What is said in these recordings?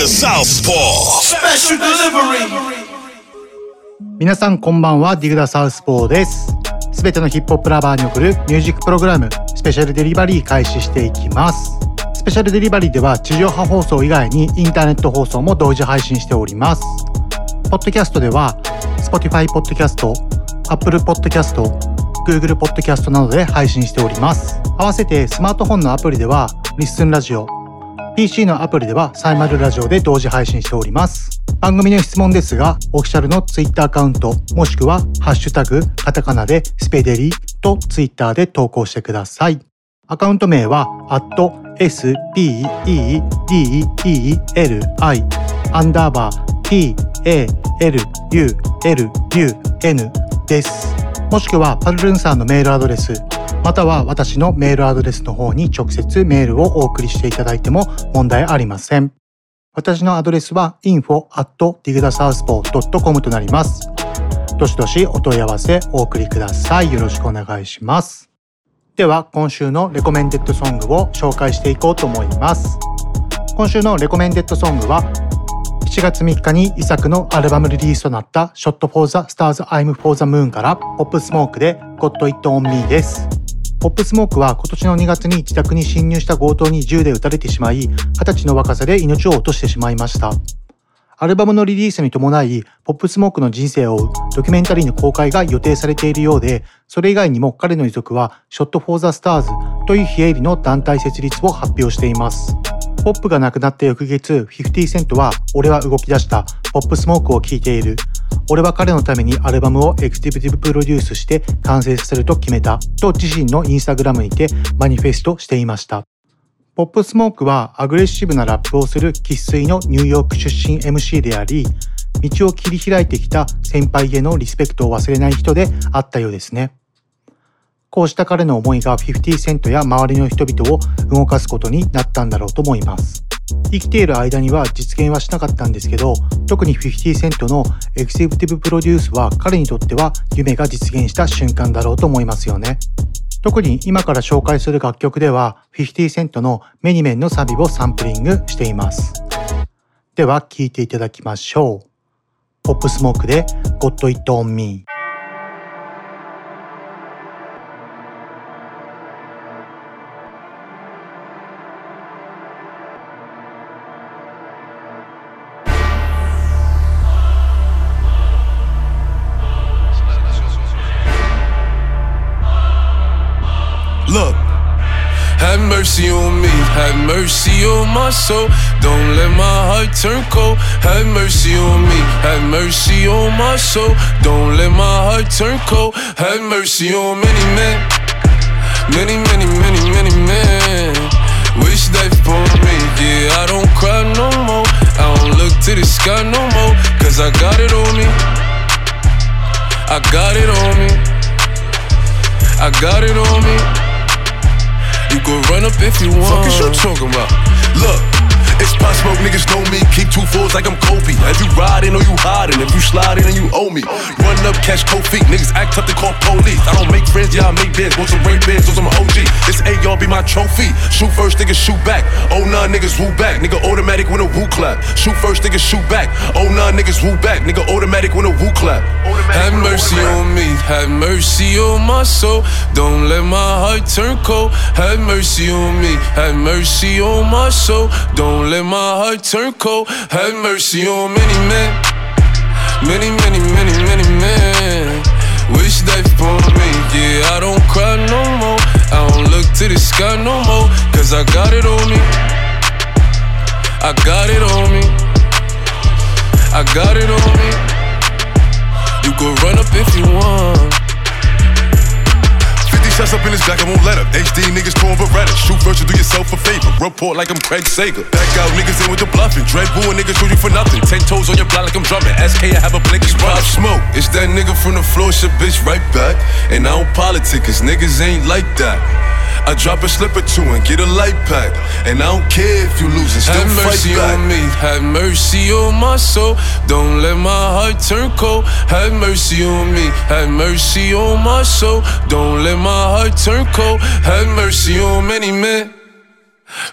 The Southpaw. Special delivery. 皆さんこんばんはディグダサウスポーですすべてのヒップホップラバーに送るミュージックプログラムスペシャルデリバリー開始していきますスペシャルデリバリーでは地上波放送以外にインターネット放送も同時配信しておりますポッドキャストでは Spotify ポッドキャスト Apple ポッドキャスト Google ポッドキャストなどで配信しております合わせてスマートフォンのアプリではリッスンラジオ PC のアプリではサイマルラジオで同時配信しております。番組の質問ですが、オフィシャルの Twitter アカウント、もしくはハッシュタグ、カタカナでスペデリと Twitter で投稿してください。アカウント名は、アット speedeli アンダーバー palulun です。もしくはパルルンさんのメールアドレス、または私のメールアドレスの方に直接メールをお送りしていただいても問題ありません。私のアドレスは info.digdasouthpaw.com となります。どしどしお問い合わせお送りください。よろしくお願いします。では今週のレコメンデッドソングを紹介していこうと思います。今週のレコメンデッドソングは7月3日に遺作のアルバムリリースとなった Shot for the Stars I'm for the Moon からポップスモークで Got It On Me です。ポップスモークは今年の2月に自宅に侵入した強盗に銃で撃たれてしまい、20歳の若さで命を落としてしまいました。アルバムのリリースに伴い、ポップスモークの人生を追うドキュメンタリーの公開が予定されているようで、それ以外にも彼の遺族は Shot for the Stars という非営利の団体設立を発表しています。ポップが亡くなった翌月、50セントは俺は動き出した、ポップスモークを聴いている。俺は彼のためにアルバムをエクティブティブプロデュースして完成させると決めたと自身のインスタグラムにてマニフェストしていました。ポップスモークはアグレッシブなラップをする生粋のニューヨーク出身 MC であり、道を切り開いてきた先輩へのリスペクトを忘れない人であったようですね。こうした彼の思いが50セントや周りの人々を動かすことになったんだろうと思います。生きている間には実現はしなかったんですけど、特に50セントのエクセクティブプロデュースは彼にとっては夢が実現した瞬間だろうと思いますよね。特に今から紹介する楽曲では50セントのメニメンのサビをサンプリングしています。では聴いていただきましょう。ポップスモークで Got It On Me。Mercy on me, have mercy on my soul. Don't let my heart turn cold. Have mercy on me, have mercy on my soul. Don't let my heart turn cold. Have mercy on many men, many, many, many, many men. Wish that for me, yeah, I don't cry no more. I don't look to the sky no more, cause I got it on me. I got it on me. I got it on me. You can run up if you want. Fuck is you talking about? Look, it's pop smoke, niggas know me. Keep two fours like I'm Kobe. If you riding or you hiding, if you sliding and you owe me. Run up, catch cold feet. Niggas act tough, they call police. I don't make friends, yeah, I make bids. Want some rape bids, or some OG. This AR be my trophy. Shoot first, niggas shoot back. Oh, nah, niggas woo back. Nigga automatic when a woo clap. Shoot first, niggas shoot back. Oh, nah, niggas woo back. Nigga automatic when a woo clap. Have mercy on me, have mercy on my soul. Don't let my heart turn cold. Have mercy on me, have mercy on my soul. Don't let my heart turn cold. Have mercy on many men, many, many, many, many men. Wish that for me, yeah, I don't cry no more. I don't look to the sky no more, cause I got it on me. I got it on me. I got it on me. You can run up if you want. 50 shots up in his back, I won't let up. HD niggas throwing Beretta. Shoot virtual, do yourself a favor. Report like I'm Craig Sager. Back out niggas in with the bluffing. Dread boo niggas shoot you for nothing. Ten toes on your block like I'm drumming. SK, I have a blink, pop smoke. It's that nigga from the floor, shit bitch right back. And I don't politic, cause niggas ain't like that. I drop a slip or two and get a light pack. And I don't care if you lose and still Have mercy back. on me, have mercy on my soul. Don't let my heart turn cold. Have mercy on me, have mercy on my soul. Don't let my heart turn cold. Have mercy on many men.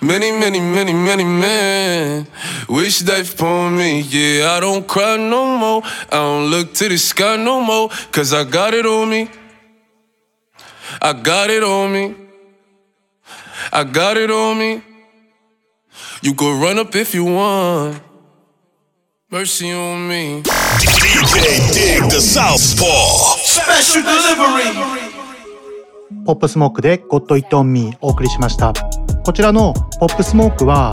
Many, many, many, many men wish death upon me. Yeah, I don't cry no more. I don't look to the sky no more. Cause I got it on me. I got it on me. I got it on me. You could run up if you want. Mercy on me. DJ Dig the Southpaw. Special delivery. ポップスモークで God It On Me お送りしました。こちらのポップスモークは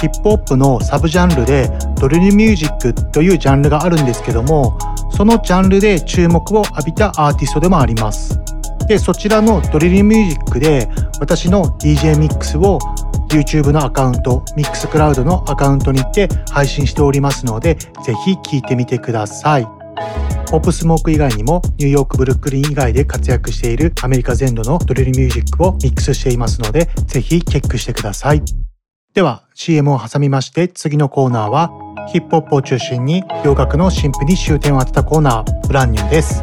ヒップホップのサブジャンルでドリルミュージックというジャンルがあるんですけども、そのジャンルで注目を浴びたアーティストでもあります。で、そちらのドリルミュージックで私の DJ ミックスを YouTube のアカウント、ミックスクラウドのアカウントにて配信しておりますので、ぜひ聴いてみてください。ポップスモーク以外にもニューヨークブルックリン以外で活躍しているアメリカ全土のドリルミュージックをミックスしていますのでぜひチェックしてください。では CM を挟みまして次のコーナーはヒップホップを中心に洋楽の新譜に終点を当てたコーナーブランニューです。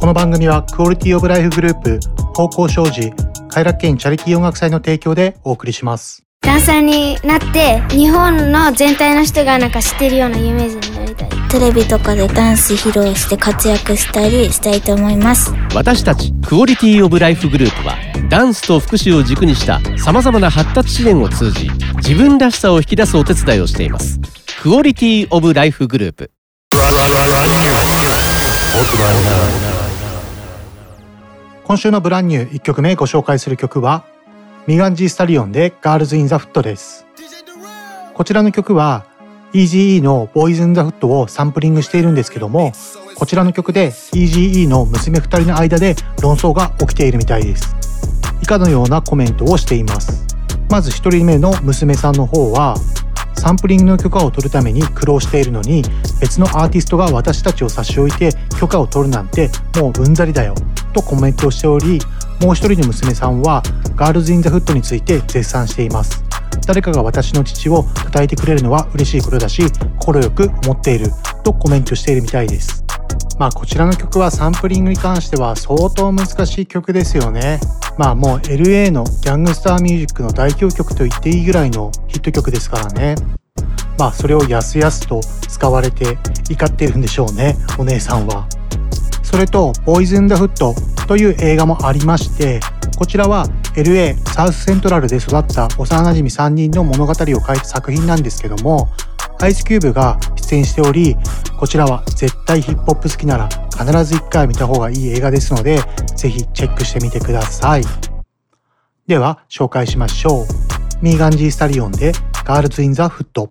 この番組はクオリティオブライフグループ方向障子快楽園チャリティー音楽祭の提供でお送りします。ダンサーになって日本の全体の人がなんか知ってるようなイメージになりたい。テレビとかでダンス披露して活躍したりしたいと思います。私たちクオリティオブライフグループはダンスと福祉を軸にしたさまざまな発達支援を通じ自分らしさを引き出すお手伝いをしています。クオリティオブライフグループ。今週のブランニュー1曲目ご紹介する曲はミガンジー・スタリオンで Girls in the Foot です。こちらの曲は EGE の Boys in the Foot をサンプリングしているんですけどもこちらの曲で EGE の娘2人の間で論争が起きているみたいです。以下のようなコメントをしています。まず1人目の娘さんの方はサンプリングの許可を取るために苦労しているのに別のアーティストが私たちを差し置いて許可を取るなんてもううんざりだよとコメントをしておりもう一人の娘さんは Girls in the Hood について絶賛しています。誰かが私の父を讃えてくれるのは嬉しいことだし心よく思っているとコメントしているみたいです。まあこちらの曲はサンプリングに関しては相当難しい曲ですよね。まあもう LA のギャングスターミュージックの代表曲と言っていいぐらいのヒット曲ですからね。まあそれをやすやすと使われて怒っているんでしょうねお姉さんは。それと「ボーイズ・ン・ダ・フット」という映画もありましてこちらは LA サウスセントラルで育った幼なじみ3人の物語を書いた作品なんですけどもアイスキューブが出演しておりこちらは絶対ヒップホップ好きなら必ず1回見た方がいい映画ですのでぜひチェックしてみてください。では紹介しましょう。ミーガンジー・スタリオンで「ガールズ・イン・ザ・フット」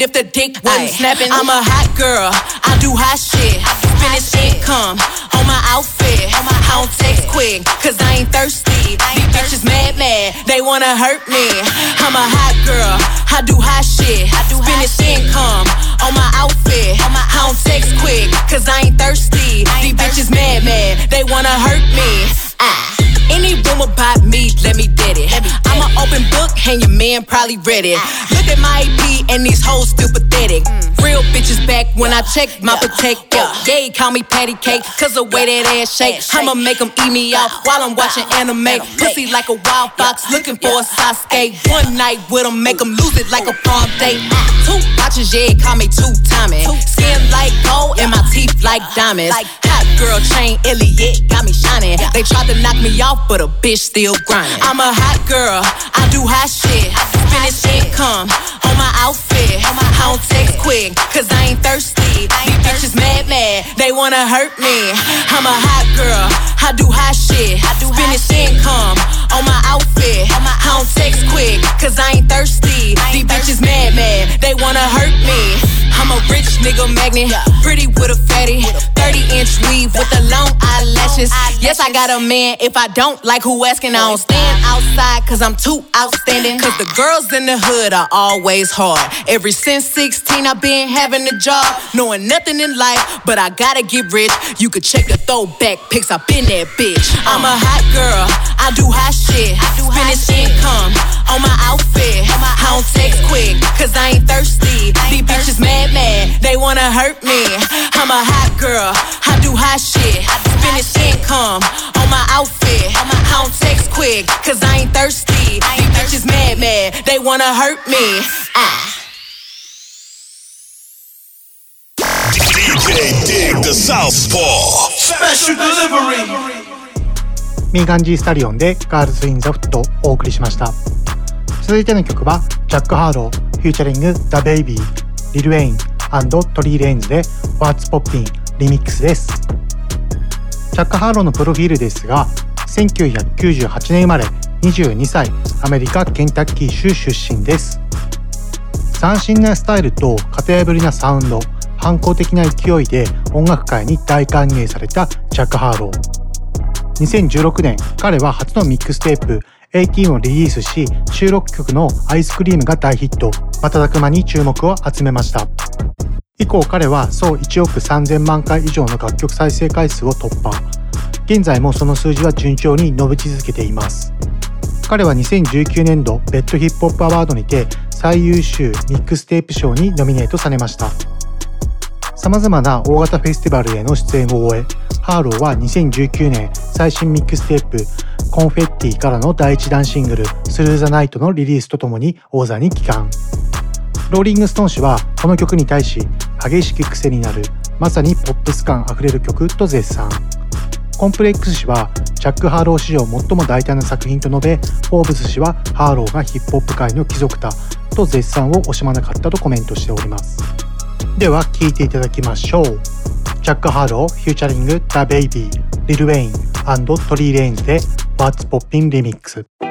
if the dick wasn't snapping. I'm a hot girl, I do hot shit. Finish income on my outfit. I don't text quick, cause I ain't thirsty. These bitches mad, mad, they wanna hurt me. I'm a hot girl, I do hot shit. I do Finish income on my outfit. I don't text quick, cause I ain't thirsty. These bitches mad, mad, they wanna hurt me. Any rumor about me, let me dead it. I'm an open book, and your man probably read it. Look at my AP, and these hoes still pathetic. Real bitches back when I check my protect. Yeah, call me patty cake, cause the way that ass shake. I'ma make them eat me out while I'm watching anime. Pussy like a wild fox, looking for a Sasuke. One night with them, make them lose it like a prom date. Two watches, yeah, call me two timing. Skin like gold, and my teeth like diamonds. Hot girl chain, Elliot got me shining. They tried to knock me off, but a bitch still grinding. I'm a hot girl, I do hot shit. Finish income on my outfit. I don't text quick, cause I ain't thirsty. These bitches mad, mad, they wanna hurt me. I'm a hot girl, I do hot shit. I do Finish income on my outfit. I don't text quick, cause I ain't thirsty. These bitches mad, mad, they wanna hurt me. I'm a rich nigga magnet, pretty with a fatty. 30 inch weave with the long eyelashes. Yes, I got a man. If I don't like who asking, I don't stand outside cause I'm too outstanding. Cause the girls in the hood are always hard. Ever since 16, I've been having a job, knowing nothing in life, but I gotta get rich. You could check the throwback pics, I've been that bitch. I'm a hot girl, I do hot shit. I finish income on my outfit. I don't text quick, cause I ain't thirsty. These bitches mad mad, they wanna hurt me. I'm a hot girl, I do hot shit. Finish income on my outfit. I don't text quick, cause I ain't thirsty. These bitches mad, mad, they wanna hurt me. Ah. DJ Dig the Southpaw Special delivery ミーガン・ザ・スタリオンで Girls in the Hood をお送りしました続いての曲はジャック・ハーロー featuring・ザ・ベイビーリル・ウェイントリー・レインズで What's Poppin' リミックスです。ジャック・ハーローのプロフィールですが、1998年生まれ、22歳、アメリカ・ケンタッキー州出身です。斬新なスタイルと型破りなサウンド、反抗的な勢いで音楽界に大歓迎されたチャック・ハーロー。2016年、彼は初のミックステープ18をリリースし、収録曲のアイスクリームが大ヒット、瞬く間に注目を集めました。以降彼は総1億3000万回以上の楽曲再生回数を突破。現在もその数字は順調に伸び続けています。彼は2019年度 BET ヒップホップアワードにて最優秀ミックステープ賞にノミネートされました。様々な大型フェスティバルへの出演を終え、ハーローは2019年最新ミックステープ Confetti からの第1弾シングル Thru the Night のリリースとともに王座に帰還。ローリングストーン誌はこの曲に対し激しく癖になるまさにポップス感あふれる曲と絶賛。コンプレックス氏はジャック・ハーロー史上最も大胆な作品と述べ、フォーブス氏はハーローがヒップホップ界の貴族だと絶賛を惜しまなかったとコメントしております。では聴いていただきましょう。ジャック・ハーロー、フューチャリング、ザ・ベイビー、リル・ウェイントリー・レインズで What's Poppin' Remix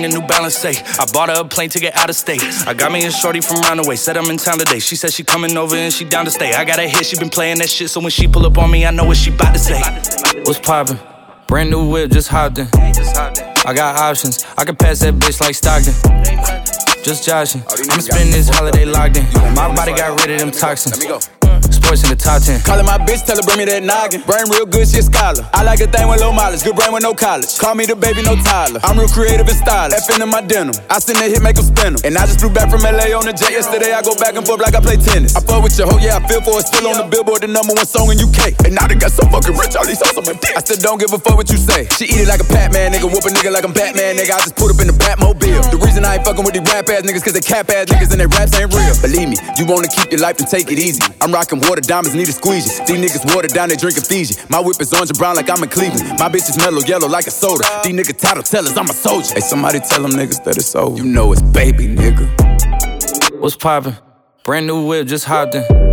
the New Balance say. I bought her a plane ticket out of state. I got me a shorty from Runaway, said I'm in town today. She said she coming over and she down to stay. I got a hit, she been playing that shit, so when she pull up on me, I know what she bout to say. What's poppin'? Brand new whip, just hopped in. I got options, I can pass that bitch like Stockton. Just joshing, I'ma spend this holiday locked in. My body got rid of them toxins in the top 10. Calling my bitch, tell her bring me that noggin. Brain real good, she a scholar. I like a thing with low mileage, good brain with no college. Call me the baby, no Tyler. I'm real creative and stylish. F in my denim. I send that hit, make them spin. And I just flew back from LA on the jet yesterday. I go back and forth like I play tennis. I fuck with your hoe, yeah, I feel for it. Still on the billboard, the number one song in UK. And now they got so fucking rich, all these hoes on my dick. I still don't give a fuck what you say. She eat it like a Batman, nigga. Whoop a nigga like I'm Batman, nigga. I just put up in the Batmobile. The reason I ain't fucking with these rap ass niggas, cause they cap ass niggas and their raps ain't real. Believe me, you wanna keep your life and take it easy. I'm rocking water diamonds, need a squeegee. These niggas watered down, they drinking Fiji. My whip is orange and brown like I'm in Cleveland. My bitch is mellow yellow like a soda. These niggas title tellers, I'm a soldier. Hey, somebody tell them niggas that it's over. You know it's baby, nigga. What's poppin'? Brand new whip, just hopped in.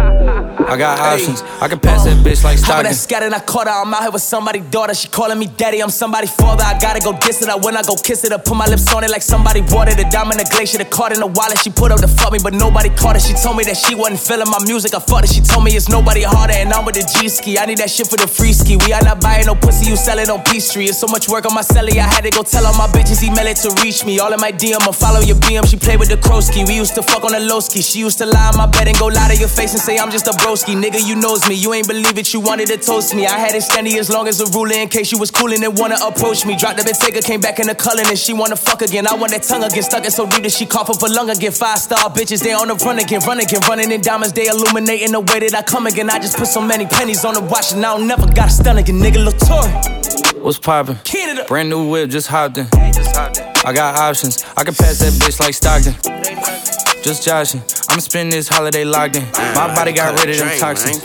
I got options. I can pass that bitch like Stockton. that scattered, I caught her. I'm out here with somebody's daughter. She calling me daddy. I'm somebody's father. I gotta go diss it. I when I go kiss it, I put my lips on it like somebody it. A diamond, a glacier, the card in the wallet. She put up to fuck me, but nobody caught it. She told me that she wasn't feeling my music. I fucked it. She told me it's nobody harder, and I'm with the G ski. I need that shit for the free ski. We are not buying no pussy, you sell it on Peachtree. It's so much work on my celly. I had to go tell all my bitches email it to reach me. All in my DM, I follow your BM. She played with the Krosky. We used to fuck on the low ski. She used to lie on my bed and go lie to your face and say I'm just a bro broski. Nigga, you knows me. You ain't believe it, you wanted to toast me. I had it standing as long as a ruler in case you was coolin' and wanna approach me. Dropped the Bentayga, came back in the culling and she wanna fuck again. I want that tongue again, stuck it so deep that she cough up a lung again. Five star bitches, they on the run again, run again, running in diamonds, they illuminating the way that I come again. I just put so many pennies on the watch and I don't never got a stun again, nigga. Latour. What's poppin'? Brand new whip, just hopped in. I got options, I can pass that bitch like Stockton. Just joshing, I'ma spend this holiday locked in. My body got rid of them toxins.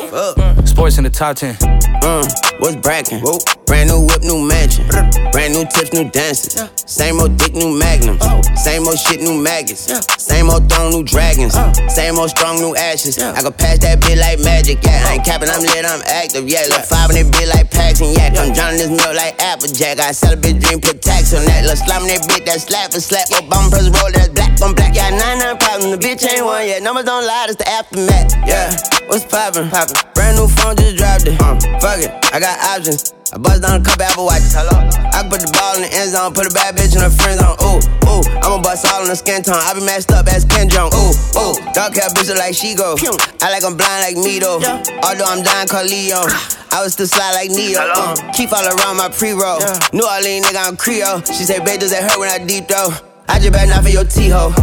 Sports in the top 10. Uh, what's brackin'? Brand new whip, new mansion. Brand new tips, new dances. Same old dick, new magnums. Same old shit, new maggots. Same old throne, new dragons. Same old strong, new ashes. I can pass that bit like magic, yeah. I ain't capping, I'm lit, I'm active, yeah. Look five in that bit like Paxton, yeah. I'm drowning this milk like Applejack. I sell a dream, put tax on that. Look slime that bit, that slap for slap. Bum press roll, that's black on black. Yeah, nine nine problems, the bitch ain't one yet. Numbers don't lie, it's the aftermath, yeah. What's poppin'? Poppin'. Brand new phone, just dropped it. Uh, fuck it, I got options. I bust down a couple Apple watches. Hello. I put the ball in the end zone, put a bad bitch in her friend zone. Ooh, ooh. I'ma bust all in the skin tone. I be messed up as Ken Jong. Ooh, ooh. Dark hair bitch like she go. I like I'm blind like me though. Although I'm dying called Leon. I was still slide like Neo. Uh, keep all around my pre-roll. New Orleans nigga, I'm Creole. She say, babe, does that hurt when I deep though? I just better not for your T-ho.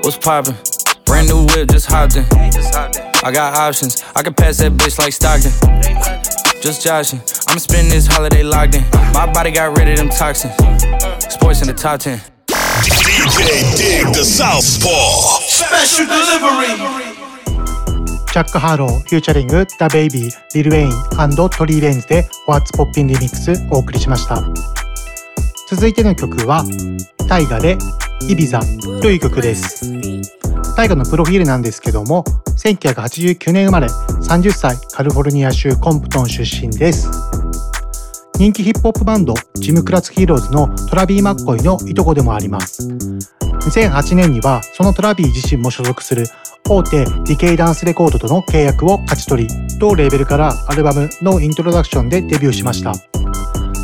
What's poppin'? Brand new whip, just hopped in. I got options, I can pass that bitch like Stockton. Just joshing, I'ma spend this holiday locked in. My body got rid of them toxins. Sports in the top 10. DJ Dig the Southpaw. Special delivery. ジャック・ハロー、フューチャリング、ダ・ベイビー、リル・ウェイントリー・レンズで What's Poppin' リミックスお送りしました。続いての曲は、タイガでイビザという曲です。タイガのプロフィールなんですけども、1989年生まれ、30歳、カリフォルニア州コンプトン出身です。人気ヒップホップバンド、ジム・クラス・ヒーローズのトラビー・マッコイのいとこでもあります。2008年には、そのトラビー自身も所属する大手ディケイダンスレコードとの契約を勝ち取り、同レーベルからアルバム No Introduction でデビューしました。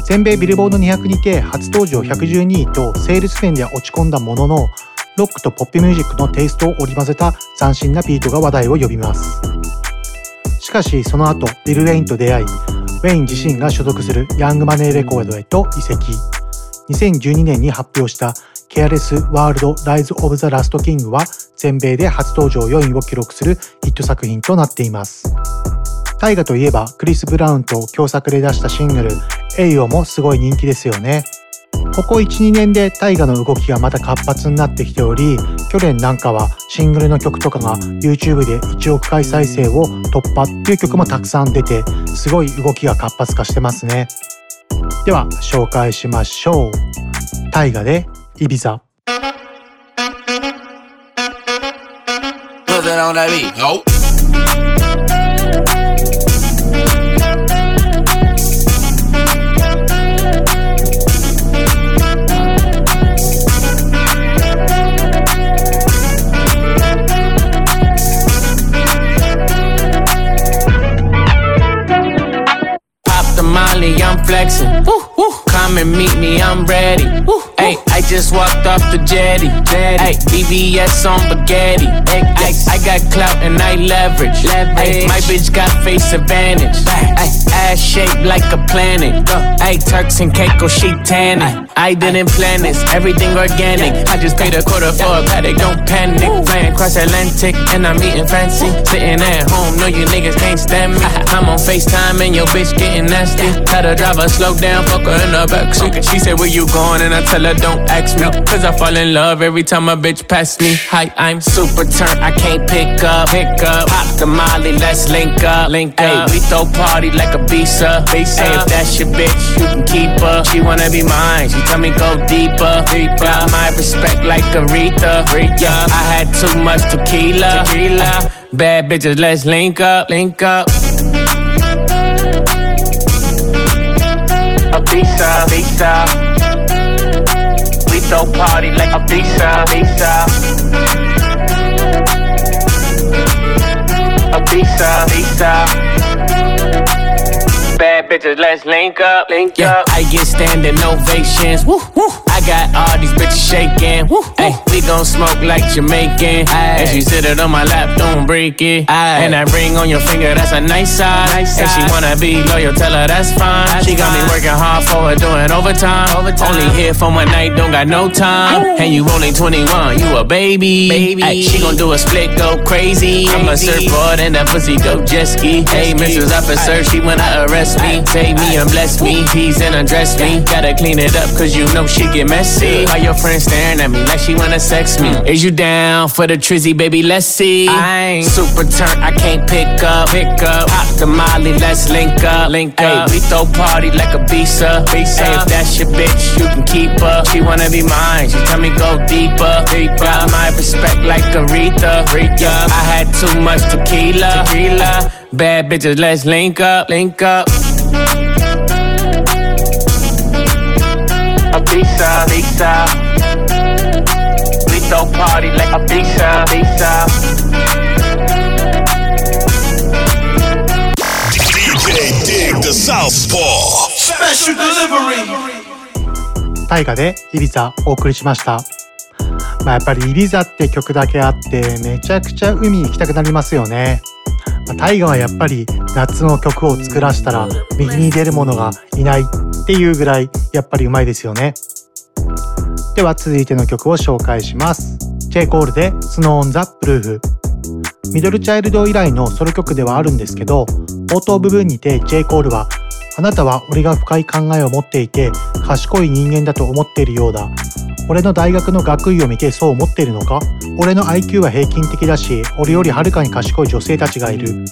全米ビルボード200にて初登場112位とセールス面では落ち込んだものの、ロックとポップミュージックのテイストを織り交ぜた斬新なビートが話題を呼びます。しかしその後、ビル・ウェインと出会い、ウェイン自身が所属するヤングマネーレコードへと移籍。2012年に発表したケアレス・ワールド・ライズ・オブ・ザ・ラスト・キングは全米で初登場4位を記録するヒット作品となっています。大河といえばクリス・ブラウンと共作で出したシングル「エイオ」もすごい人気ですよね。ここ1、2年で大河の動きがまた活発になってきており、去年なんかはシングルの曲とかが YouTube で1億回再生を突破っていう曲もたくさん出て、すごい動きが活発化してますね。では、紹介しましょう。大河でイビザ。I'm flexing. Woo, woo. Come and meet me, I'm ready. Hey, I just walked off the jetty. Hey, BBS on spaghetti. Ay, I got clout and I leverage. Ay, my bitch got face advantage. Ay, ass shaped like a planet. Hey, Turks and Caicos, she tanning. I didn't plan this, everything organic. I just paid a quarter for a paddock, don't panic. Flying across Atlantic and I'm eating fancy. Sitting at home, no you niggas can't stand me. I'm on FaceTime and your bitch getting nasty. Had a driver slow down, fuck her in the backseat. She said, Where you going? And I tell her, Don't ask me. Cause I fall in love every time a bitch pass me. Hi, I'm super turned, I can't pick up. Pick up, pop the molly, let's link up. Link up. Ay, we throw party like a visa. visa. Ay, if that's your bitch, you can keep her. She wanna be mine, she tell me go deeper. deeper. Got my respect like Aretha. Aretha. I had too much tequila. tequila. Bad bitches, let's link up. Link up. A visa, visa. We throw party like a visa, visa. A visa, visa bad bitches, let's link up, link yeah, up. I get standing ovations. Woo, woo. Got all these bitches shaking. Hey, we gon' smoke like Jamaican. And she sit it on my lap, don't break it. And that ring on your finger, that's a nice size. And she wanna be loyal, tell her that's fine. She got me working hard for her, doing overtime. Only here for my night, don't got no time. And you only 21, you a baby. Ay, she gon' do a split, go crazy. I'm a surfboard and that pussy go jet ski. Hey, Mrs. Officer, she wanna arrest me. Take me and bless me, tease and undress me. Gotta clean it up, cause you know she get messy. All your friends staring at me like she wanna sex me. Mm. Is you down for the trizzy, baby? Let's see. I ain't super turn, I can't pick up. Pick up, pop the molly, let's link up. Link up. we throw party like a visa. visa. Hey, if that's your bitch, you can keep her. She wanna be mine, she tell me go deeper. deeper. Got my respect like Aretha. Aretha. I had too much tequila. tequila. Bad bitches, let's link up. Link up. A pizza, pizza. We throw party like a pizza, pizza. DJ Dig the Southpaw Special delivery 大河でイビザお送りしました。まあ、やっぱりイビザって曲だけあってめちゃくちゃ海行きたくなりますよね。まあ、タイガはやっぱり夏の曲を作らせたら右に出る者がいないっていうぐらいやっぱりうまいですよね。では続いての曲を紹介します。J. コールで Snow on the Proof。ミドルチャイルド以来のソロ曲ではあるんですけど、冒頭部分にて J. コールはあなたは俺が深い考えを持っていて賢い人間だと思っているようだ。俺の大学の学位を見てそう思っているのか？俺の IQ は平均的だし、俺よりはるかに賢い女性たちがいる。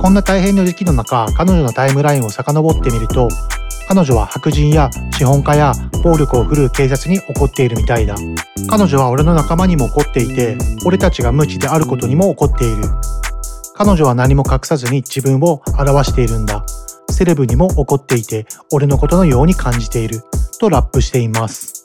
こんな大変な時期の中、彼女のタイムラインを遡ってみると、彼女は白人や資本家や暴力を振るう警察に怒っているみたいだ。彼女は俺の仲間にも怒っていて、俺たちが無知であることにも怒っている。彼女は何も隠さずに自分を表しているんだ。セレブにも怒っていて、俺のことのように感じている。とラップしています。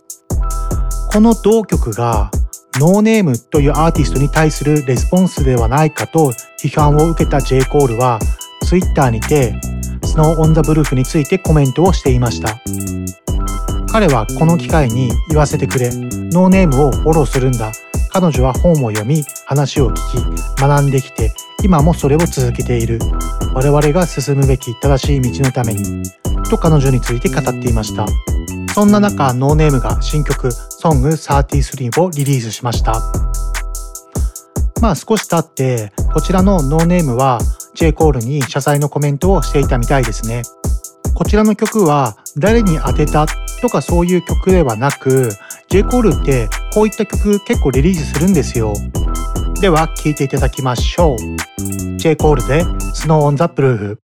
この同曲がノーネームというアーティストに対するレスポンスではないかと批判を受けた J. コールは Twitter にて Snow on the Roof についてコメントをしていました。彼はこの機会に言わせてくれ、ノーネームをフォローするんだ。彼女は本を読み、話を聞き、学んできて、今もそれを続けている。我々が進むべき正しい道のために。と彼女について語っていました。そんな中、ノーネームが新曲 Song33 をリリースしました。まあ少し経って、こちらのノーネームは J コールに謝罪のコメントをしていたみたいですね。こちらの曲は誰に当てたとかそういう曲ではなく J コールってこういった曲結構リリースするんですよ。では聴いていただきましょう。J コールで Snow on the Proof。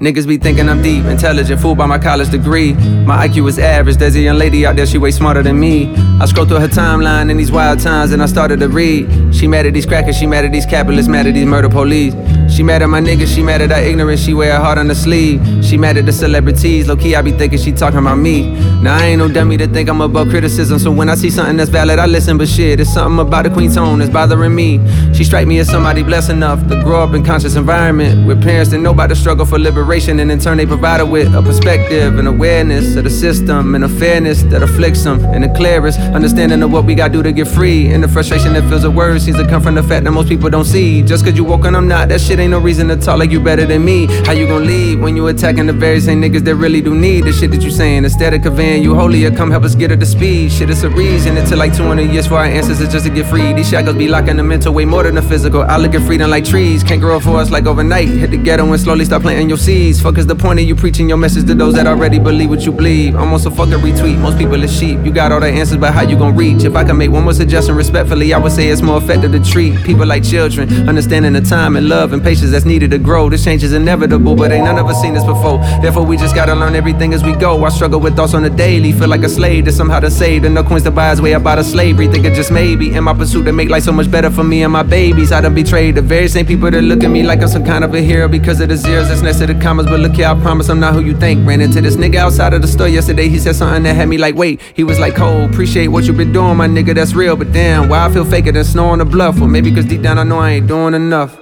Niggas be thinking I'm deep, intelligent, fooled by my college degree. My IQ is average, there's a young lady out there, she way smarter than me. I scroll through her timeline in these wild times and I started to read. She mad at these crackers, she mad at these capitalists, mad at these murder police. She mad at my niggas, she mad at our ignorance, she wear her heart on the sleeve. She mad at the celebrities, low key I be thinking she talking about me. Now I ain't no dummy to think I'm above criticism, so when I see something that's valid, I listen. But shit, it's something about the queen tone that's bothering me. She strike me as somebody blessed enough to grow up in conscious environment with parents that know about the struggle for liberation, and in turn they provide her with a perspective and awareness of the system and a fairness that afflicts them, and the clearest understanding of what we gotta do to get free, and the frustration that fills the words seems to come from the fact that most people don't see. Just cause you woke and I'm not, that shit ain't no reason to talk like you better than me. How you gonna lead when you attacking the very same niggas that really do need the shit that you saying instead of conveying you holier, uh, come help us get her to speed. Shit, it's a reason. It took like 200 years for our ancestors just to get free. These shackles be locking the mental way more than the physical. I look at freedom like trees. Can't grow for us like overnight. Hit the ghetto and slowly start planting your seeds. Fuck is the point of you preaching your message to those that already believe what you believe. Almost a fucking retweet. Most people is sheep. You got all the answers, but how you gonna reach? If I can make one more suggestion respectfully, I would say it's more effective to treat people like children. Understanding the time and love and patience that's needed to grow. This change is inevitable, but ain't none of us seen this before. Therefore, we just gotta learn everything as we go. I struggle with thoughts on the daily, feel like a slave to somehow to save. And no coins to buy his way out of slavery. Think it just maybe in my pursuit to make life so much better for me and my babies. I done betrayed the very same people that look at me like I'm some kind of a hero because of the zeros that's next to the commas. But look here, I promise I'm not who you think. Ran into this nigga outside of the store yesterday. He said something that had me like, wait. He was like, cold. appreciate what you been doing, my nigga. That's real. But damn, why I feel faker than snow on the bluff? Or maybe cause deep down I know I ain't doing enough.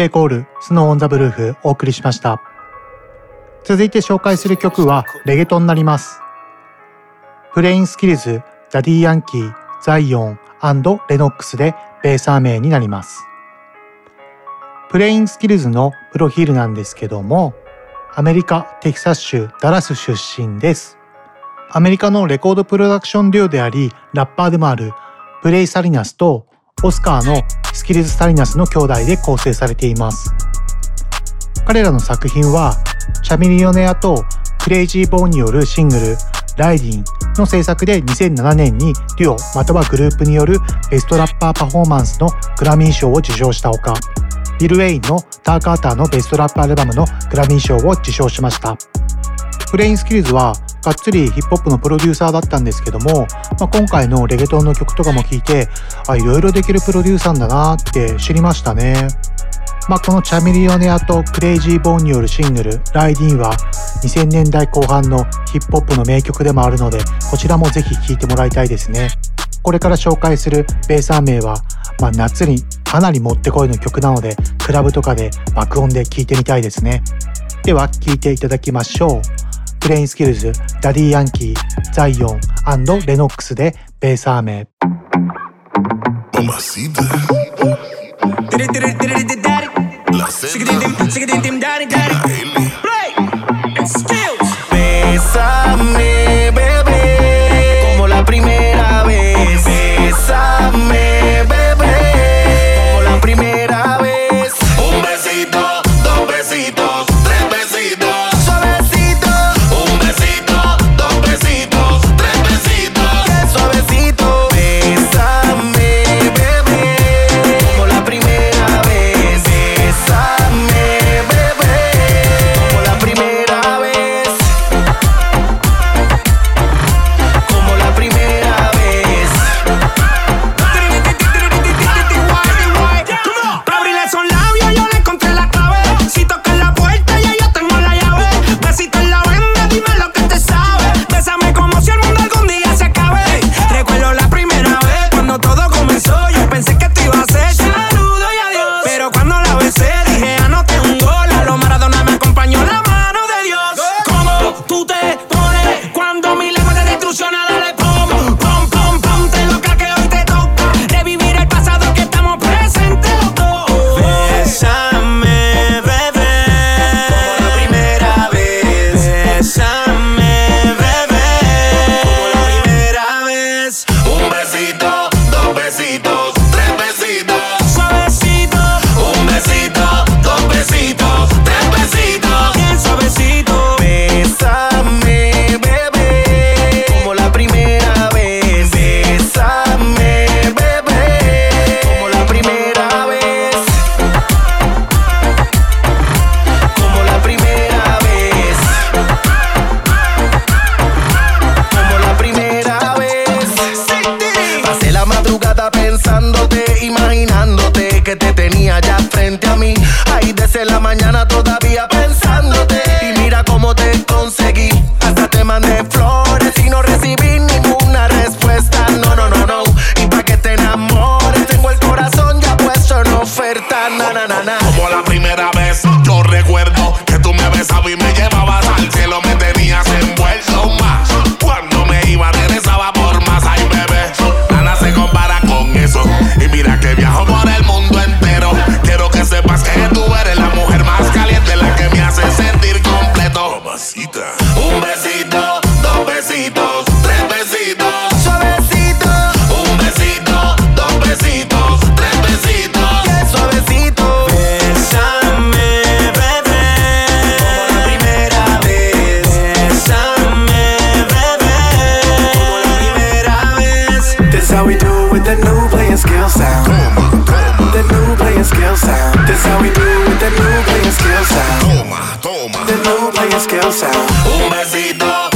J. コール、 Snow on tha Bluff お送りしました。続いて紹介する曲はレゲトンになります。プレインスキルズ、ダディヤンキー、ザイオンレノックスで Bésame になります。プレインスキルズのプロフィールなんですけども、アメリカ・テキサス州ダラス出身です。アメリカのレコードプロダクションデュオであり、ラッパーでもあるプレイ・サリナスとオスカーのスキルズ・サリナスの兄弟で構成されています。彼らの作品は、チャミリオネアとクレイジー・ボーンによるシングル、ライディンの制作で2007年にデュオまたはグループによるベストラッパーパフォーマンスのグラミー賞を受賞したほか、ビル・ウェインのターカーターのベストラップアルバムのグラミー賞を受賞しました。プレインスキルズはがっつりヒップホップのプロデューサーだったんですけども、まあ、今回のレゲトンの曲とかも聴いてあいろいろできるプロデューサーだなって知りましたね。まあ、このチャミリオネアとクレイジーボーンによるシングル「ライディーン」は2000年代後半のヒップホップの名曲でもあるのでこちらもぜひ聴いてもらいたいですね。これから紹介するベーサー名は、まあ、夏にかなりもってこいの曲なのでクラブとかで爆音で聴いてみたいですね。では聴いていただきましょう。プレインスキルズ、ダディヤンキー、ザイオンレノックスで Bésame。Mamacita. La Bésame, with the new playing skill sound. The new playing skill sound. This how we do it with the new playing skill sound. Toma, toma. The new playing skill sound. Un besito,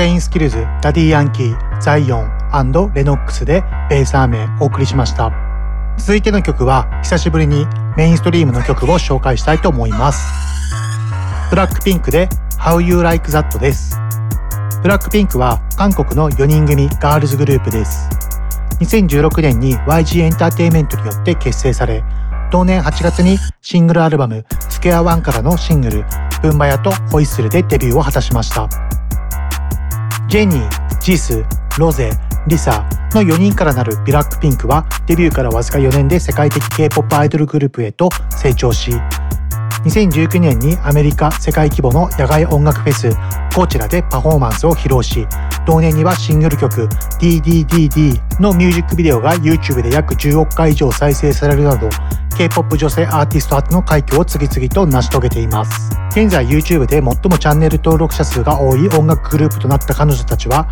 プレインスキルズ、ダディヤンキー、ザイオンレノックスで Bésame お送りしました。続いての曲は久しぶりにメインストリームの曲を紹介したいと思います。ブラックピンクで How You Like That です。ブラックピンクは韓国の4人組ガールズグループです。2016年に YG エンターテイメントによって結成され、同年8月にシングルアルバム Square One からのシングルBoombayah とホイッスルでデビューを果たしました。ジェニー、ジス、ロゼ、リサの4人からなるブラックピンクはデビューからわずか4年で世界的 K-POP アイドルグループへと成長し、2019年にアメリカ世界規模の野外音楽フェスコーチェラでパフォーマンスを披露し、同年にはシングル曲 DDDD のミュージックビデオが YouTube で約10億回以上再生されるなど K-POP 女性アーティスト初の快挙を次々と成し遂げています。現在 YouTube で最もチャンネル登録者数が多い音楽グループとなった彼女たちは、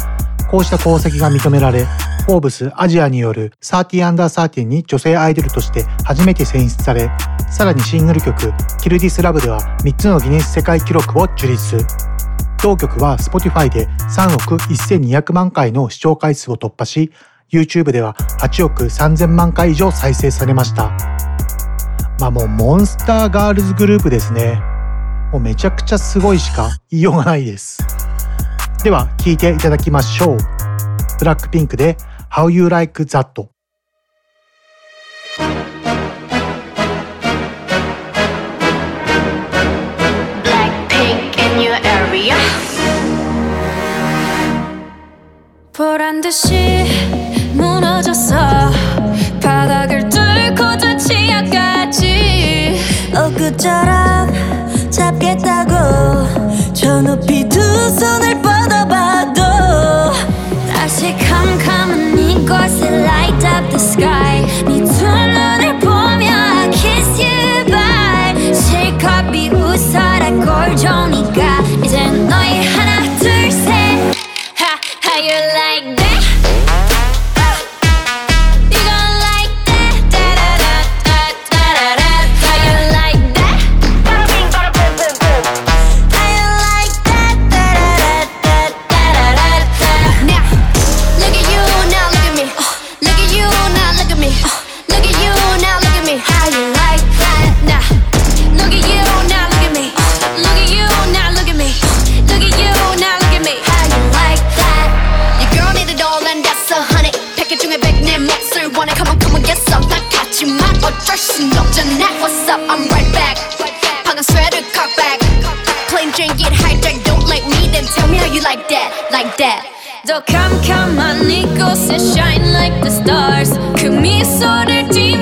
こうした功績が認められ、フォーブスアジアによる30 under 30に女性アイドルとして初めて選出され、さらにシングル曲 Kill This Love では3つのギネス世界記録を樹立。同曲は Spotify で3億1200万回の視聴回数を突破し、YouTube では8億3000万回以上再生されました。まあもうモンスターガールズグループですね。もうめちゃくちゃすごいしか言いようがないです。では聴いていただきましょう。ブラックピンクで How You Like That。 Blackpink in your area. 보란 듯이 무너졌어. 바닥을 뚫고 저 치아까지 엊그처럼 잡겠다고 저 높이 두 손을 뻗어봐도 다시 캄캄한 이곳에 light up the sky. 네두 눈을 보며 I kiss you bye. 실컷 비웃어라 꼴 좋으니까 이제 너희 하나 둘셋. How you like that? 어쩔 순 없잖아. What's up? I'm right back. 방금 sweater cock back. Plain Jane get hijacked. Don't like me, then tell me how you like that, like that. 더 캄캄한 이곳에 shine like the stars 그 미소를 띠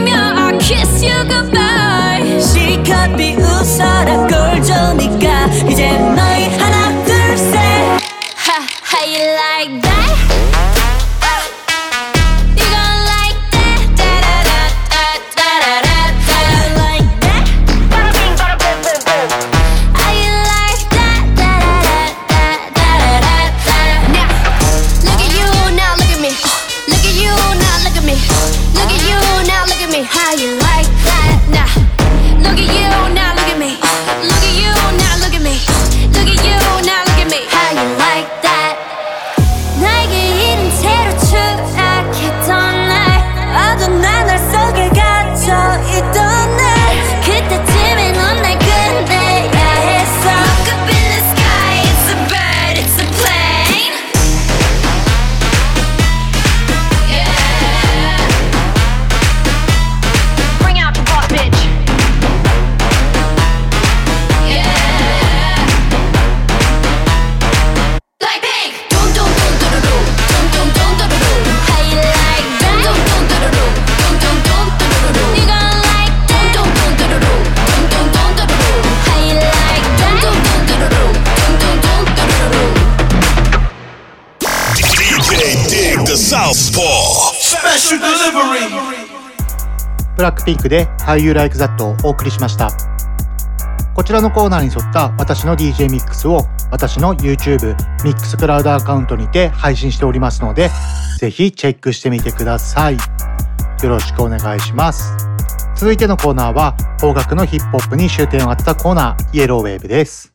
ピンクで How You Like That をお送りしました。こちらのコーナーに沿った私の DJ ミックスを私の YouTube ミックスクラウドアカウントにて配信しておりますので、ぜひチェックしてみてください。よろしくお願いします。続いてのコーナーは邦楽のヒップホップに終点を当てたコーナーイエローウェーブです。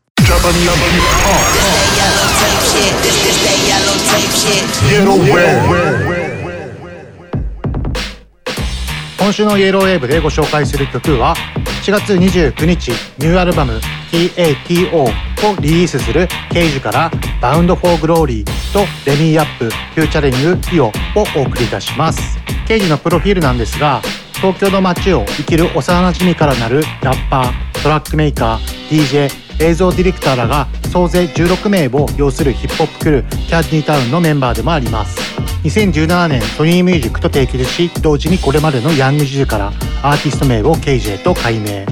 Yellow Wave. 今週のイエローウェーブでご紹介する曲は4月29日ニューアルバム TATO をリリースする KEIJU から Bound for Glory と Remy Up featuring IO をお送りいたします。 KEIJU のプロフィールなんですが東京の街を生きる幼馴染からなるラッパートラックメーカー DJ 映像ディレクターらが総勢16名を擁するヒップホップクルーキャンディタウンのメンバーでもあります。2017年ソニーミュージックと提携し同時にこれまでのヤングジュからアーティスト名を KJ と改名。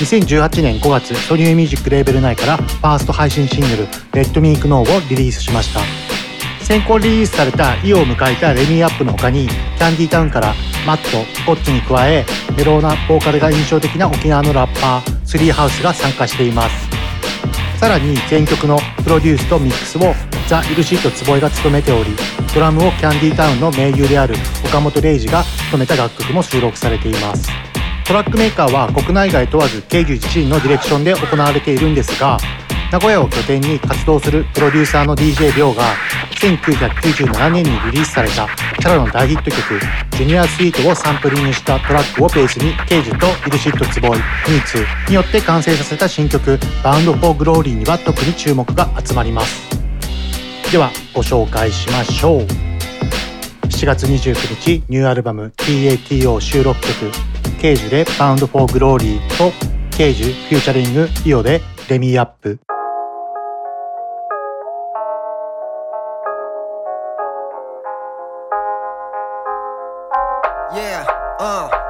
2018年5月ソニーミュージックレーベル内からファースト配信シングル「レッドミークノーをリリースしました。先行リリースされたイオを迎えたレミーアップの他にキャンディータウンからマット、コッツに加えメローなボーカルが印象的な沖縄のラッパースリーハウスが参加しています。さらに全曲のプロデュースとミックスを The Illicit Tsuboi が務めておりドラムを KANDYTOWN の盟友である岡本玲二が務めた楽曲も収録されています。トラックメーカーは国内外問わず KEIJU 自身のディレクションで行われているんですが名古屋を拠点に活動するプロデューサーの DJ ビョウが1997年にリリースされた Chara の大ヒット曲「Junior Sweet をサンプリングしたトラックをベースに KEIJU と Illicit Tsuboi、Neetz によって完成させた新曲「Bound for Glory」には特に注目が集まります。ではご紹介しましょう。7月29日ニューアルバム TATO 収録曲「KEIJU で Bound for Glory と「KEIJU featuring IO で Remy Up」うん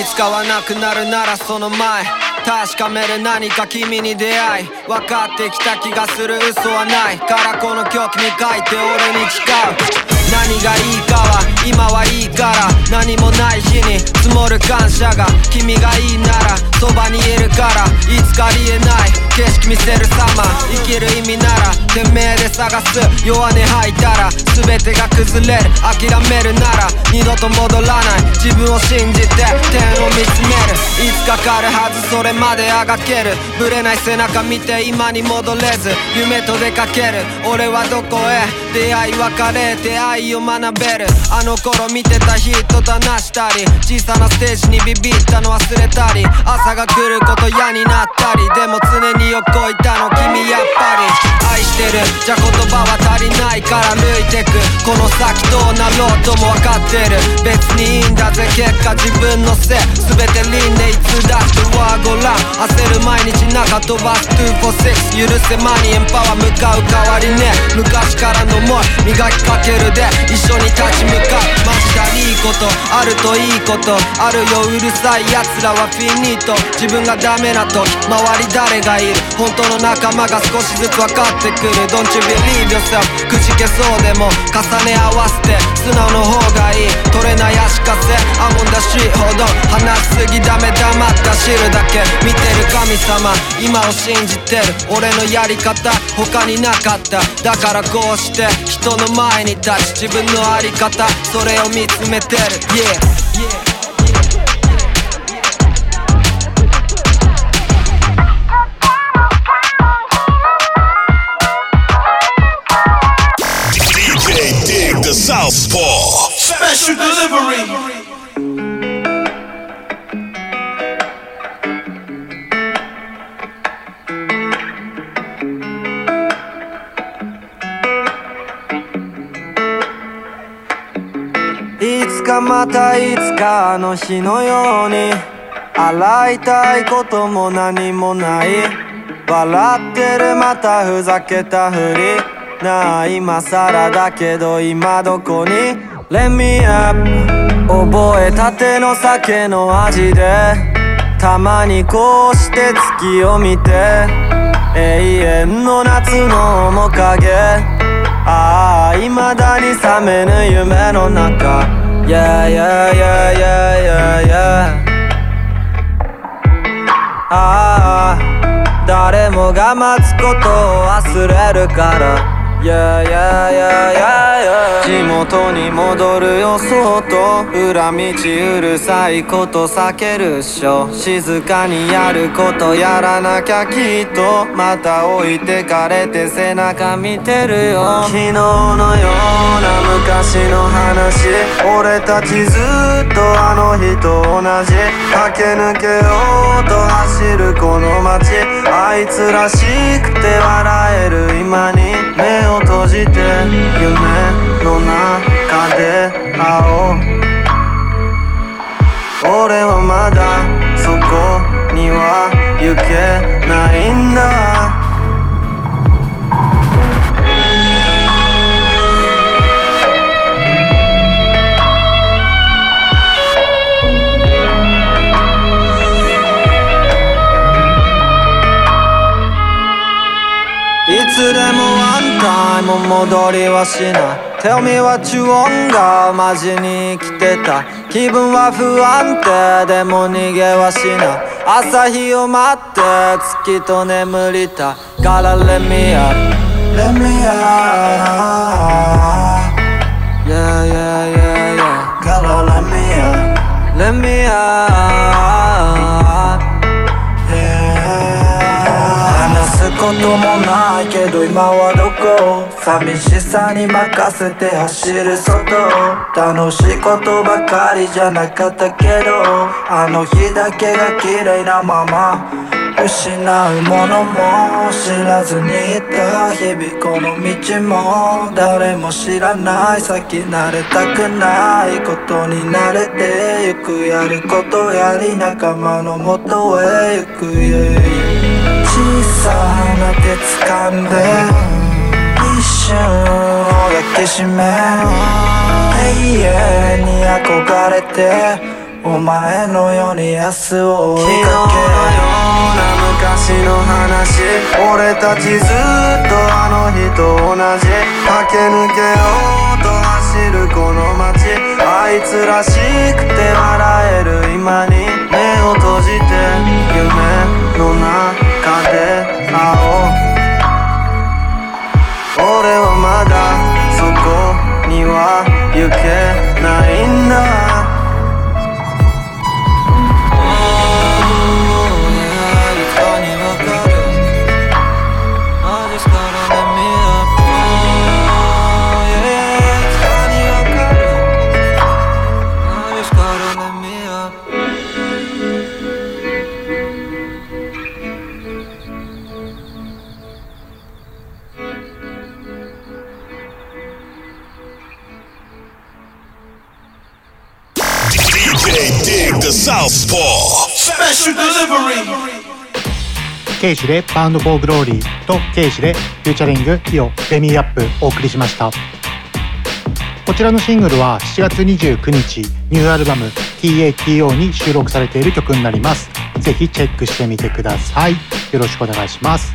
いつかはなくなるならその前。確かめる何か君に出会い。分かってきた気がする嘘はない。からこの曲に書いて俺に誓う。何がいいかは今はいいから何もない日に積もる感謝が君がいいならそばにいるからいつかありえない景色見せる様。生きる意味ならてめえで探す。弱音吐いたら全てが崩れる。諦めるなら二度と戻らない。自分を信じて天を見つめる。いつかかるはずそれまであがける。ぶれない背中見て今に戻れず。夢と出かける。俺はどこへ？出会い別れ出会いを学べる。あのの頃見てた人と話したり小さなステージにビビったの忘れたり朝が来ること嫌になったりでも常に横いたの君やっぱり。愛してる。じゃ言葉は足りないから歩いてく。この先どうなろうとも分かってる。別にいいんだぜ。結果自分のせい。全て輪廻いつだってはご覧焦る毎日中飛ばす。246許せマニエンパワー向かう代わりね。昔からの思い。磨きかけるで。一緒に立ち向かう。マジだいいことあるといいこと。あるようるさい奴らはフィニート。自分がダメな時周り誰がいる？本当の仲間が少しずつ分かってくる。Don't you believe yourself くじけそうでも重ね合わせて素直の方がいい。取れない足かせアモンダシーほど話しすぎダメ黙った知るだけ。見てる神様今を信じてる。俺のやり方他になかった。だからこうして人の前に立ち自分のあり方それを見つめてる Yeah DJ Dig the Southpaw Special delivery. たいつかあの日のように洗いたいことも何もない。笑ってるまたふざけたふり。なあ今更だけど今どこに？Let me up 覚えたての酒の味でたまにこうして月を見て。永遠の夏の面影。ああ未だに覚めぬ夢の中。Yeah yeah yeah yeah yeah yeah ああ誰もが待つことを忘れるから Yeah, yeah, yeah, yeah, yeah 地元に戻るよそうと裏道うるさいこと避けるっしょ。静かにやることやらなきゃきっと。また置いてかれて背中見てるよ。昨日のような昔の話。俺たちずっとあの日と同じ。駆け抜けようと走るこの街。あいつらしくて笑える今に。目を閉じて夢の中で会おう。俺はまだそこには行けないんだ。ンタイム戻りはしない Tell me what you want がマジに来てた気分は不安定でも逃げはしない朝日を待って月と眠りたから Let me up Let me up Yeah yeah yeah yeah Gotta let me up Let me up こともないけど今はどこ？寂しさに任せて走る外。楽しいことばかりじゃなかったけどあの日だけが綺麗なまま。失うものも知らずにいた日々この道も誰も知らない。先慣れたくないことに慣れてゆく。やることやり仲間のもとへ行く、y e さな手掴んで一瞬を抱きしめ永遠に憧れてお前のように明日を追いかけ昨日のよう。な昔の話俺たちずっとあの日と同じ駆け抜けようと走るこの街。あいつらしくて笑える今にKEIJU で Bound for Glory と KEIJU で featuring IO Remy Up お送りしました。こちらのシングルは7月29日ニューアルバム TATO に収録されている曲になります。ぜひチェックしてみてください。よろしくお願いします。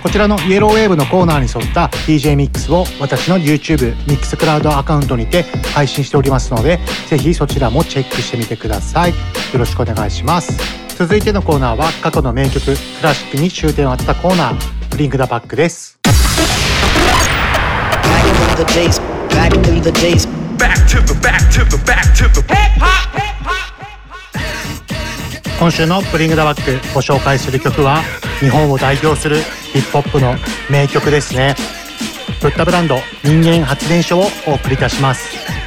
こちらの Yellow Wave のコーナーに沿った DJ ミックスを私の YouTube Mixcloud アカウントにて配信しておりますのでぜひそちらもチェックしてみてください。よろしくお願いします。続いてのコーナーは過去の名曲クラシックに終点を当てたコーナーブリングダバックです。今週のブリングダバックご紹介する曲は日本を代表するヒップホップの名曲ですね。ブッダブランド人間発電所をお送りいたします。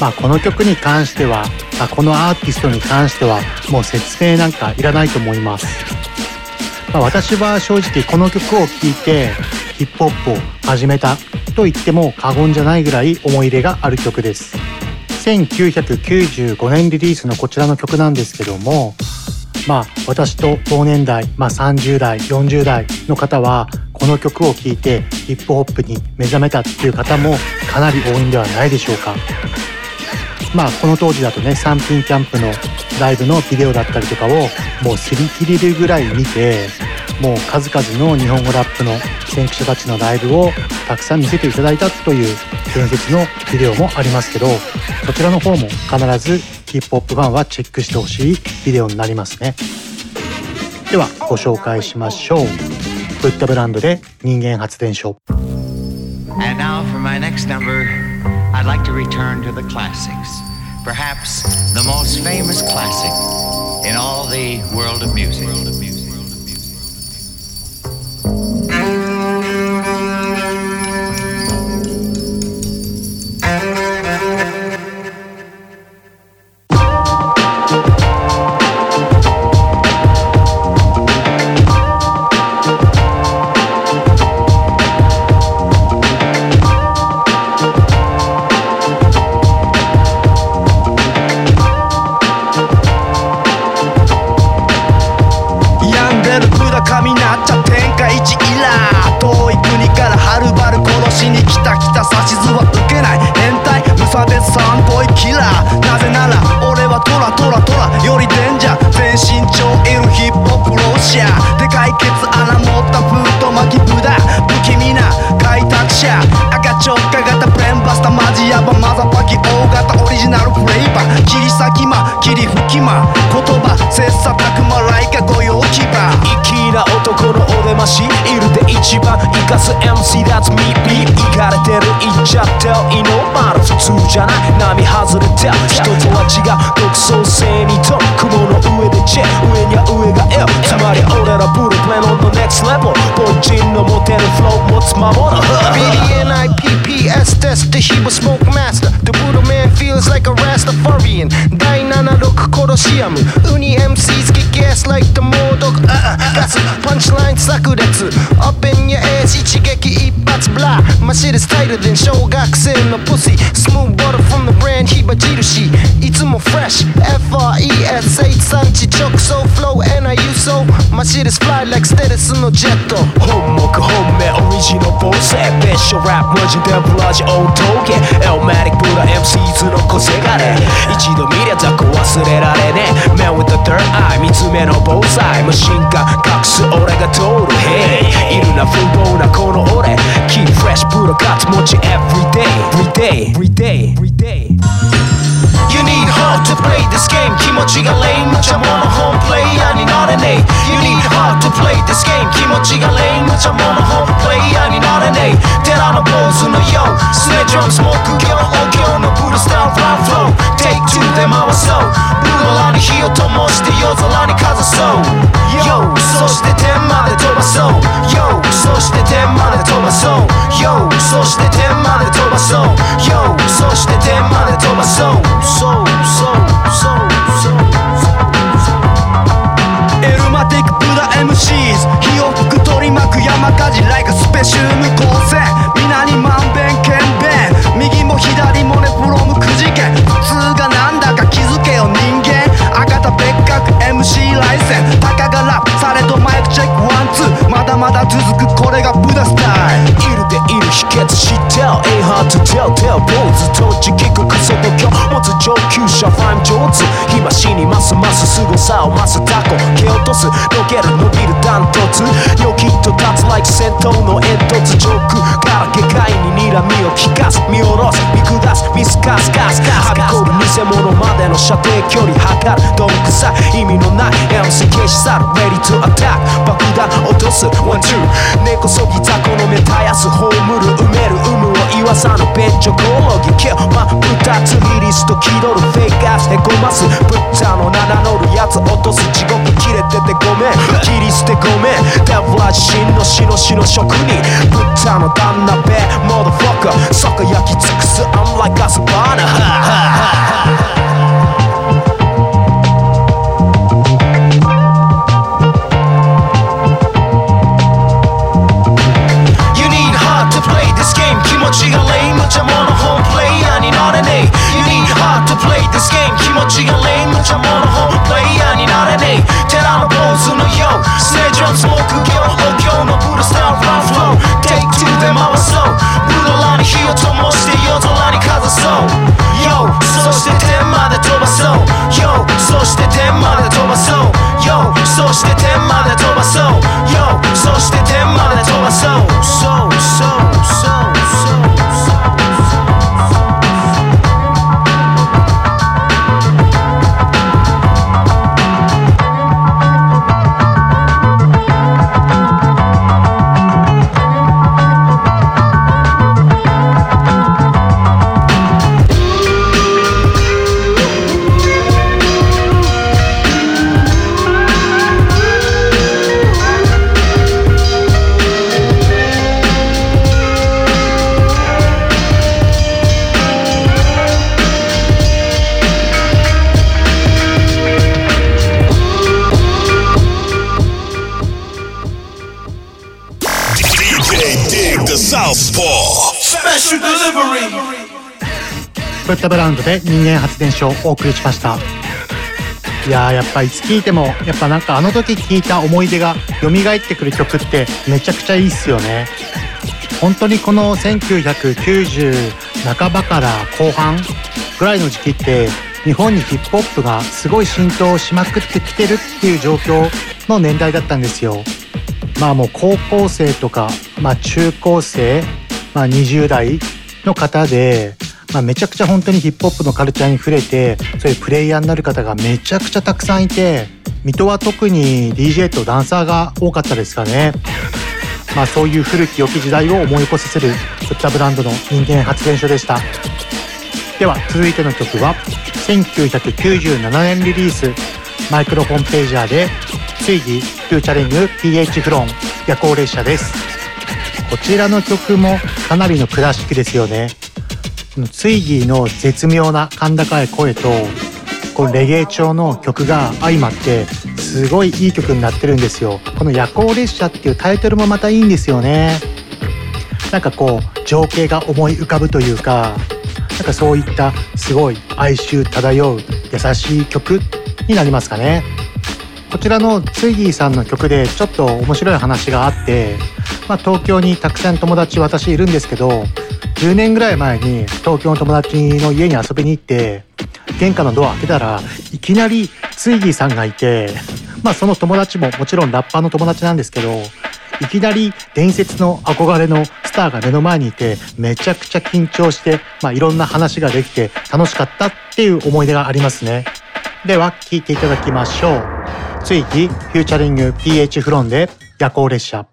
まあこの曲に関してはあこのアーティストに関してはもう説明なんかいらないと思います、まあ、私は正直この曲を聴いてヒップホップを始めたと言っても過言じゃないぐらい思い入れがある曲です。1995年リリースのこちらの曲なんですけどもまあ私と同年代、まあ、30代40代の方はこの曲を聴いてヒップホップに目覚めたっていう方もかなり多いんではないでしょうか。まあこの当時だとね三品キャンプのライブのビデオだったりとかをもう擦り切れるぐらい見てもう数々の日本語ラップの先駆者たちのライブをたくさん見せていただいたという伝説のビデオもありますけどそちらの方も必ずヒップホップファンはチェックしてほしいビデオになりますね。ではご紹介しましょう。ブッダブランドで人間発電所。I'd like to return to the classics. Perhaps the most famous classic in all the world of music. よりデンジャー全身超いるヒップホップロシアでかいケツ穴持ったプート巻きプ不気味な開拓者赤チョッカ型ペンバスタマジヤバマザパキ大型オリジナルフレーバー切り裂き間切り吹き間言葉切磋琢磨ライカ御用牙粋な男のお出ましいるで一番生かす MC that's me be いかれてるいっちゃっていノーマル普通じゃない波外れて人とは違うチェ上には上が L つまり俺らブループレン on the next level 凡人の持てるフロー持つ魔物 BDNIPPS ですで He was smoke master The brutal man feels like a Rastafarian 第76コロシアムウニ MCs get gas like the 猛毒ガスパンチライン炸裂 Up in your ass 一撃一発 blah My shit is tighter than 小学生の pussy Smooth butter from the brand 火印いつも fresh FRES 産地直送 flow and I use so My shit is fly like ステレスのジェット本目本命オリジナルボスベッショラップマジデブラジオ峠エル が MCs の個性がね一度見りゃザコ忘れられねえ。目を t h t h i r d eye 三つ目の防災。マシンが隠す俺が通る。へえいるな不毛なこの俺。キーフレッシュプロカツ持ち Everyday Everyday Everyday, Everyday. You need heart to play this game. 気持ちがレイン無茶者ホームプレイヤーになれねえ You need heart to play this game. 気持ちがレイン無茶者ホームプレイヤーになれねえ寺の坊主のようスネジョンスモーク業お経のブルースターフランフロー Take two で回そうブルーラに火を灯して夜空にかざそう Yo そして天まで飛ばそう Yo そして天まで飛ばそう Yo そして天まで飛ばそう Yo そして天まで飛ばそう soul, soul. 闘の煙突上空から下界に睨みを利かす。見下ろす見下す見透かすガスはびこる偽物までの射程距離測るどんくさい意味のない MC 消し去る Ready to attack 爆弾落とす。One two 根こそぎ雑魚の目絶やす葬る埋める有無を言わさぬ便所コロギキルま二つリリスト気取る。フェイクアスへこます。ブッチャの名乗るやつ落とす。地獄切れててごめん。切り捨てごめん。デブラ真の死の死の職人。ブッチャの旦那べ。モードフォッカーそこ焼き尽くす。I'm like a savannah You 上スモーク業お経のブルスターフラフロー Take two で回そうブルラに火を灯して夜空にかざそう Yo そして天まで飛ばそう Yo そして天まで飛ばそう Yo そして天まで飛ばそう Yo そしてッダブラウンドで人間発電所をお送りしましたいやーやっぱいつ聴いてもやっぱなんかあの時聴いた思い出が蘇ってくる曲ってめちゃくちゃいいっすよね。本当にこの1990半ばから後半ぐらいの時期って日本にヒップホップがすごい浸透しまくってきてるっていう状況の年代だったんですよ。まあもう高校生とか、まあ中高生、まあ20代の方で、まあ、めちゃくちゃ本当にヒップホップのカルチャーに触れてそういうプレイヤーになる方がめちゃくちゃたくさんいて水戸は特に DJ とダンサーが多かったですかね。まあそういう古き良き時代を思い起こさせるフッタブランドの人間発電所でした。では続いての曲は1997年リリースマイクロフォンページャーで追義フューチャリング PH フロン夜行列車ですこちらの曲もかなりのクラシックですよねのツイギーの絶妙な甲高い声とこのレゲエ調の曲が相まってすごいいい曲になってるんですよ。この夜行列車っていうタイトルもまたいいんですよね。なんかこう情景が思い浮かぶというかなんかそういったすごい哀愁漂う優しい曲になりますかね。こちらのツイギーさんの曲でちょっと面白い話があって、まあ、東京にたくさん友達私いるんですけど10年ぐらい前に東京の友達の家に遊びに行って玄関のドア開けたらいきなりツイギーさんがいてまあその友達ももちろんラッパーの友達なんですけどいきなり伝説の憧れのスターが目の前にいてめちゃくちゃ緊張して、まあ、いろんな話ができて楽しかったっていう思い出がありますね。では聴いていただきましょう。追記フューチャリング PH フロンで夜行列車。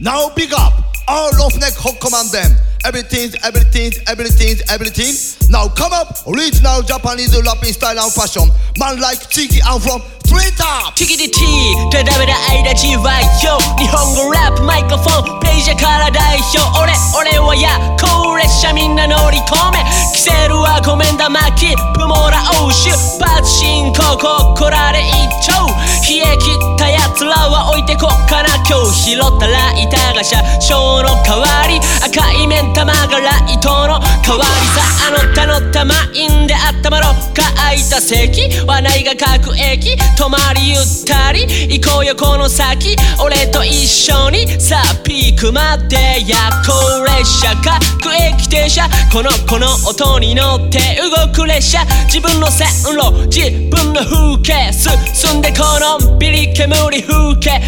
Now big up all of neck hot command them. Everything's everything's everything's everything. Now come up original Japanese rapping style and fashion. Man like Chiki I'm from Twitter. チキティティとダメな間じわよ日本語ラップマイクロフォンページから代表俺俺は夜行列車みんな乗り込めキセルはごめんだ巻きプモラオ出発進行ここらで一丁冷え切った奴らは置いてこっかな今日拾ったライターが車掌の代わり赤い目ん玉がライトの代わりさあの他のたまいんで温まろうか空いた席はないが各駅止まりゆったり行こうよこの先。俺と一緒にさあピークまで夜行列車各駅停車このこの音に乗って動く列車。自分の線路自分の風景。進んでこのんびり煙風景。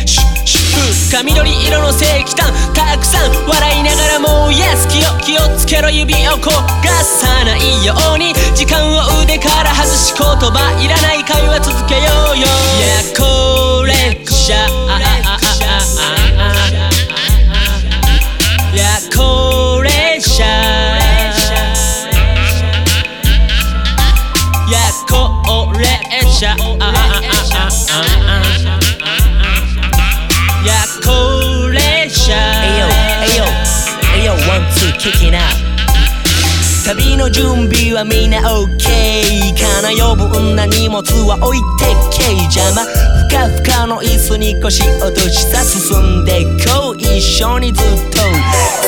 髪緑色の正規炭たくさん笑いながらもう Yes 気を気をつけろ指を焦がさない。ように時間を腕から外し言葉いらない会話続けようよいやこれじゃあ kicking out 旅の準備はみんな OK かな余分な荷物は置いてけ邪魔。ふかふかの椅子に腰落としさ進んでこう一緒にずっと。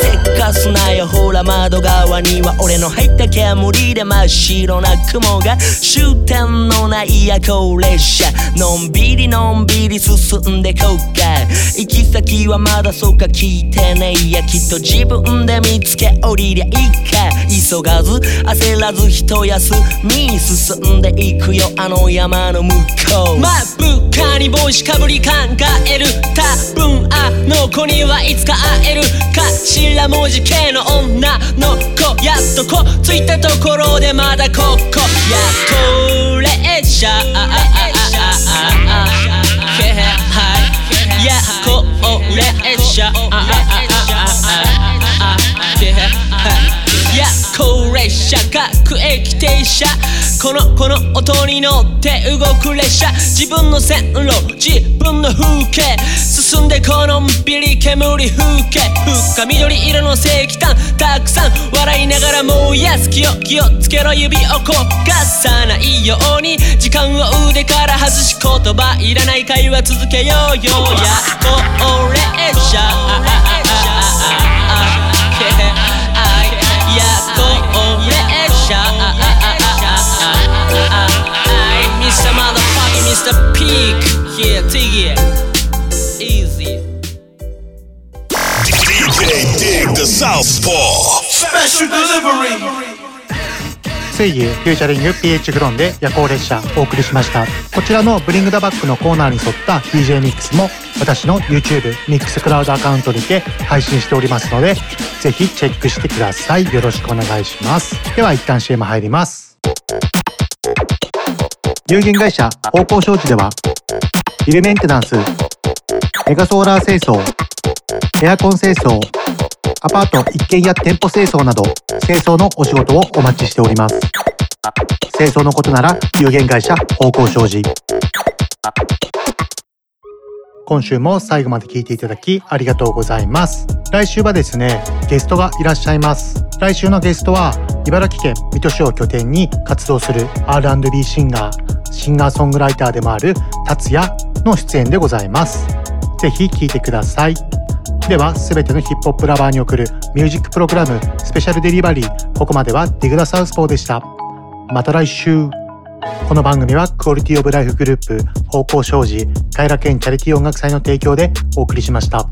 せっかすなよ。ほら窓側には俺の入った煙で真っ白な雲が。終点のない夜行列車のんびりのん。びり進んでこうか行き先はまだそうか聞いてねえやきっと自分で見つけ降り。りゃいいか急がず焦らず一休みに進んでいくよ。あの山の向こう。まあ部下に帽子かぶり考える。多分あの子にはいつか会える頭文字系の女の子。やっとこついたところでまだここ。やこれじゃやこれじゃや車各駅停車。このこの音に乗って動く列車。自分の線路自分の風景。進んでこのんびり煙風景。深緑色の石炭たくさん笑いながら燃やす気を気をつけろ指を焦がさないように。時間を腕から外し言葉いらない会話続けようよやこれじゃやこ Mr. Peak Yeah, take it Easy DJ Dig the Southpaw. Special delivery. 水牛フューチャリング PH グロンで夜行列車お送りしましたこちらのブリングダバックのコーナーに沿った DJ ミックスも私の YouTube ミックスクラウドアカウントにて配信しておりますのでぜひチェックしてくださいよろしくお願いしますでは一旦 CM 入ります有限会社方向商事ではビルメンテナンスメガソーラー清掃エアコン清掃アパート一軒家店舗清掃など清掃のお仕事をお待ちしております。清掃のことなら有限会社方向商事。今週も最後まで聞いていただきありがとうございます。来週はですねゲストがいらっしゃいます。来週のゲストは茨城県水戸市を拠点に活動する R&B シンガーシンガーソングライターでもある達也の出演でございます。ぜひ聴いてください。では全てのヒップホップラバーに送るミュージックプログラムスペシャルデリバリーここまではディグダサウスポーでした。また来週。この番組はクオリティオブライフグループ方向障子平健チャリティー音楽祭の提供でお送りしました。